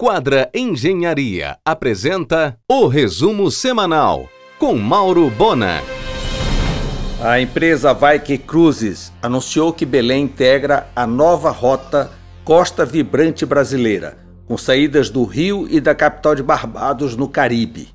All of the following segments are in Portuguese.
Quadra Engenharia apresenta o resumo semanal com Mauro Bona. A empresa Vaike Cruises anunciou que Belém integra a nova rota Costa Vibrante Brasileira, com saídas do Rio e da capital de Barbados, no Caribe.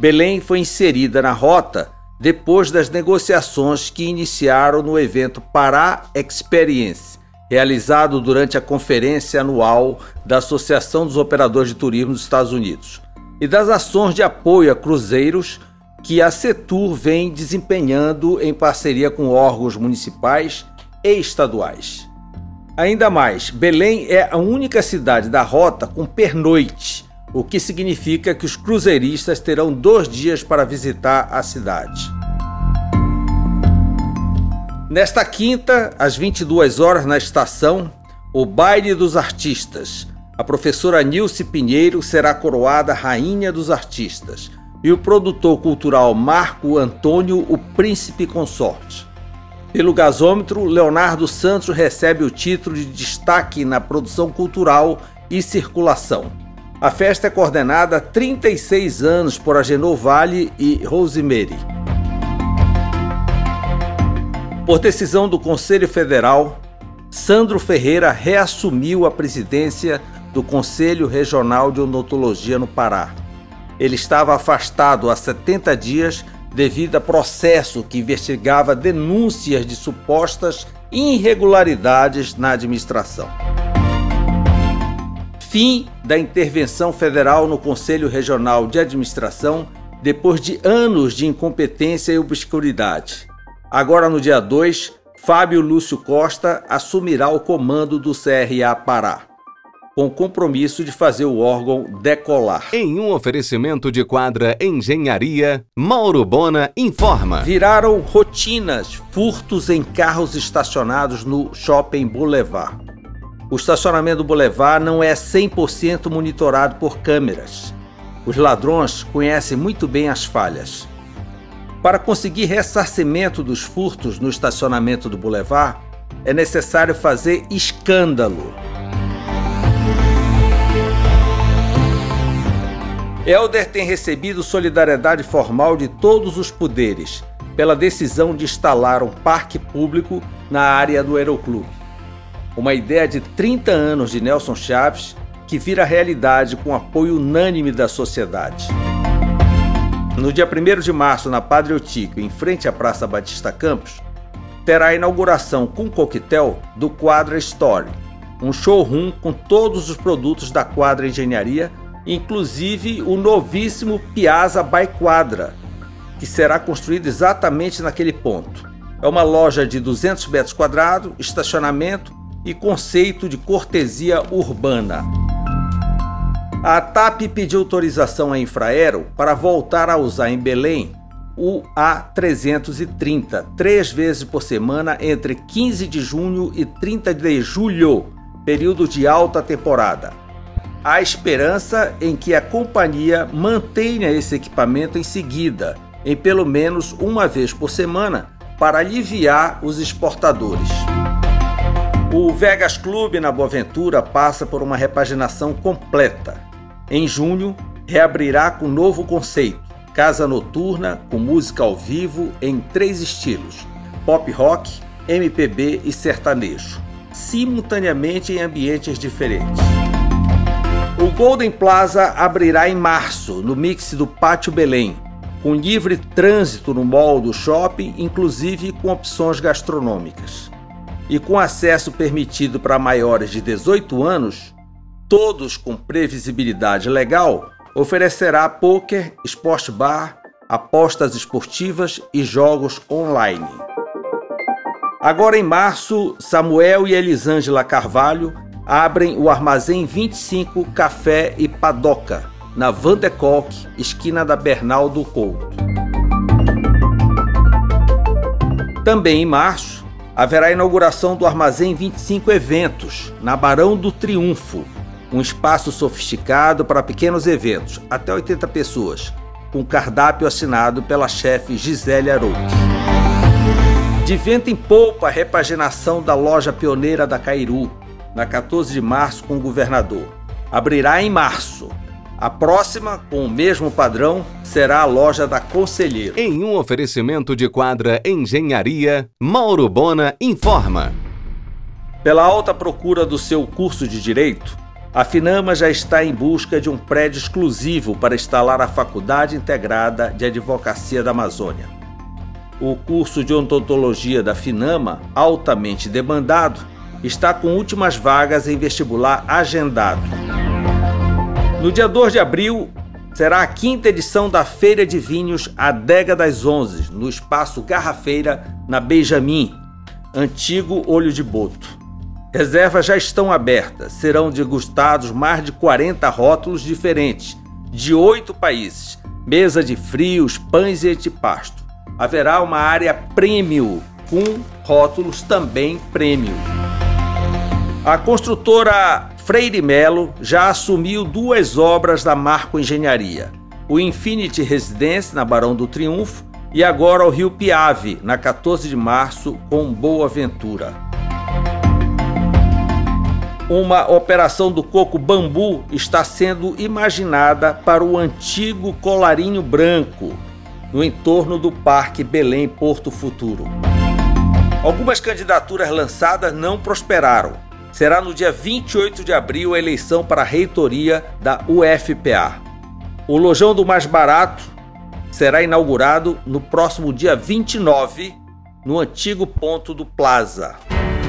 Belém foi inserida na rota depois das negociações que iniciaram no evento Pará Experience, realizado durante a conferência anual da Associação dos Operadores de Turismo dos Estados Unidos, e das ações de apoio a cruzeiros que a Setur vem desempenhando em parceria com órgãos municipais e estaduais. Ainda mais, Belém é a única cidade da rota com pernoite, o que significa que os cruzeiristas terão dois dias para visitar a cidade. Nesta quinta, às 22 horas na estação, o Baile dos Artistas. A professora Nilce Pinheiro será coroada Rainha dos Artistas e o produtor cultural Marco Antônio o Príncipe Consorte. Pelo gasômetro, Leonardo Santos recebe o título de destaque na produção cultural e circulação. A festa é coordenada há 36 anos por Agenor Vale e Rosemary. Por decisão do Conselho Federal, Sandro Ferreira reassumiu a presidência do Conselho Regional de Odontologia no Pará. Ele estava afastado há 70 dias devido a processo que investigava denúncias de supostas irregularidades na administração. Fim da intervenção federal no Conselho Regional de Administração depois de anos de incompetência e obscuridade. Agora, no dia 2, Fábio Lúcio Costa assumirá o comando do CRA Pará, com o compromisso de fazer o órgão decolar. Em um oferecimento de quadra Engenharia, Mauro Bona informa. Viraram rotinas furtos em carros estacionados no Shopping Boulevard. O estacionamento do Boulevard não é 100% monitorado por câmeras. Os ladrões conhecem muito bem as falhas. Para conseguir ressarcimento dos furtos no estacionamento do Boulevard, é necessário fazer escândalo. Helder tem recebido solidariedade formal de todos os poderes pela decisão de instalar um parque público na área do Aeroclube. Uma ideia de 30 anos de Nelson Chaves que vira realidade com apoio unânime da sociedade. No dia 1 de março, na Padre Otíquio, em frente à Praça Batista Campos, terá a inauguração com coquetel do Quadra Story, um showroom com todos os produtos da Quadra Engenharia, inclusive o novíssimo Piazza by Quadra, que será construído exatamente naquele ponto. É uma loja de 200 metros quadrados, estacionamento e conceito de cortesia urbana. A TAP pediu autorização à Infraero para voltar a usar em Belém o A330, três vezes por semana entre 15 de junho e 30 de julho, período de alta temporada. Há esperança em que a companhia mantenha esse equipamento em seguida, em pelo menos uma vez por semana, para aliviar os exportadores. O Vegas Clube na Boaventura passa por uma repaginação completa. Em junho, reabrirá com novo conceito: casa noturna com música ao vivo em três estilos: pop rock, MPB e sertanejo, simultaneamente em ambientes diferentes. O Golden Plaza abrirá em março, no mix do Pátio Belém, com livre trânsito no mall do shopping, inclusive com opções gastronômicas. E com acesso permitido para maiores de 18 anos, todos com previsibilidade legal, oferecerá poker, esporte bar, apostas esportivas e jogos online. Agora em março, Samuel e Elisângela Carvalho abrem o Armazém 25 Café e Padoca, na Van de Kolk, esquina da Bernal do Couto. Também em março, haverá a inauguração do Armazém 25 Eventos, na Barão do Triunfo, um espaço sofisticado para pequenos eventos, até 80 pessoas, com cardápio assinado pela chefe Gisele Arouque. De vento em polpa a repaginação da loja pioneira da Cairu, na 14 de março com o governador. abrirá em março. A próxima, com o mesmo padrão, será a loja da Conselheiro. Em um oferecimento de quadra Engenharia, Mauro Bona informa. Pela alta procura do seu curso de Direito, a Finama já está em busca de um prédio exclusivo para instalar a Faculdade Integrada de Advocacia da Amazônia. O curso de odontologia da Finama, altamente demandado, está com últimas vagas em vestibular agendado. No dia 2 de abril, será a quinta edição da Feira de Vinhos Adega das Onze, no espaço Garrafeira, na Benjamin, antigo Olho de Boto. Reservas já estão abertas, serão degustados mais de 40 rótulos diferentes, de oito países, mesa de frios, pães e antipasto. Haverá uma área premium, com rótulos também premium. A construtora Freire Melo já assumiu duas obras da Marco Engenharia: o Infinity Residence, na Barão do Triunfo, e agora o Rio Piave, na 14 de março, com Boa Ventura. Uma operação do coco bambu está sendo imaginada para o antigo colarinho branco, no entorno do Parque Belém Porto Futuro. Algumas candidaturas lançadas não prosperaram será no dia 28 de abril a eleição para a reitoria da UFPA. O Lojão do Mais Barato será inaugurado no próximo dia 29, no antigo ponto do Plaza.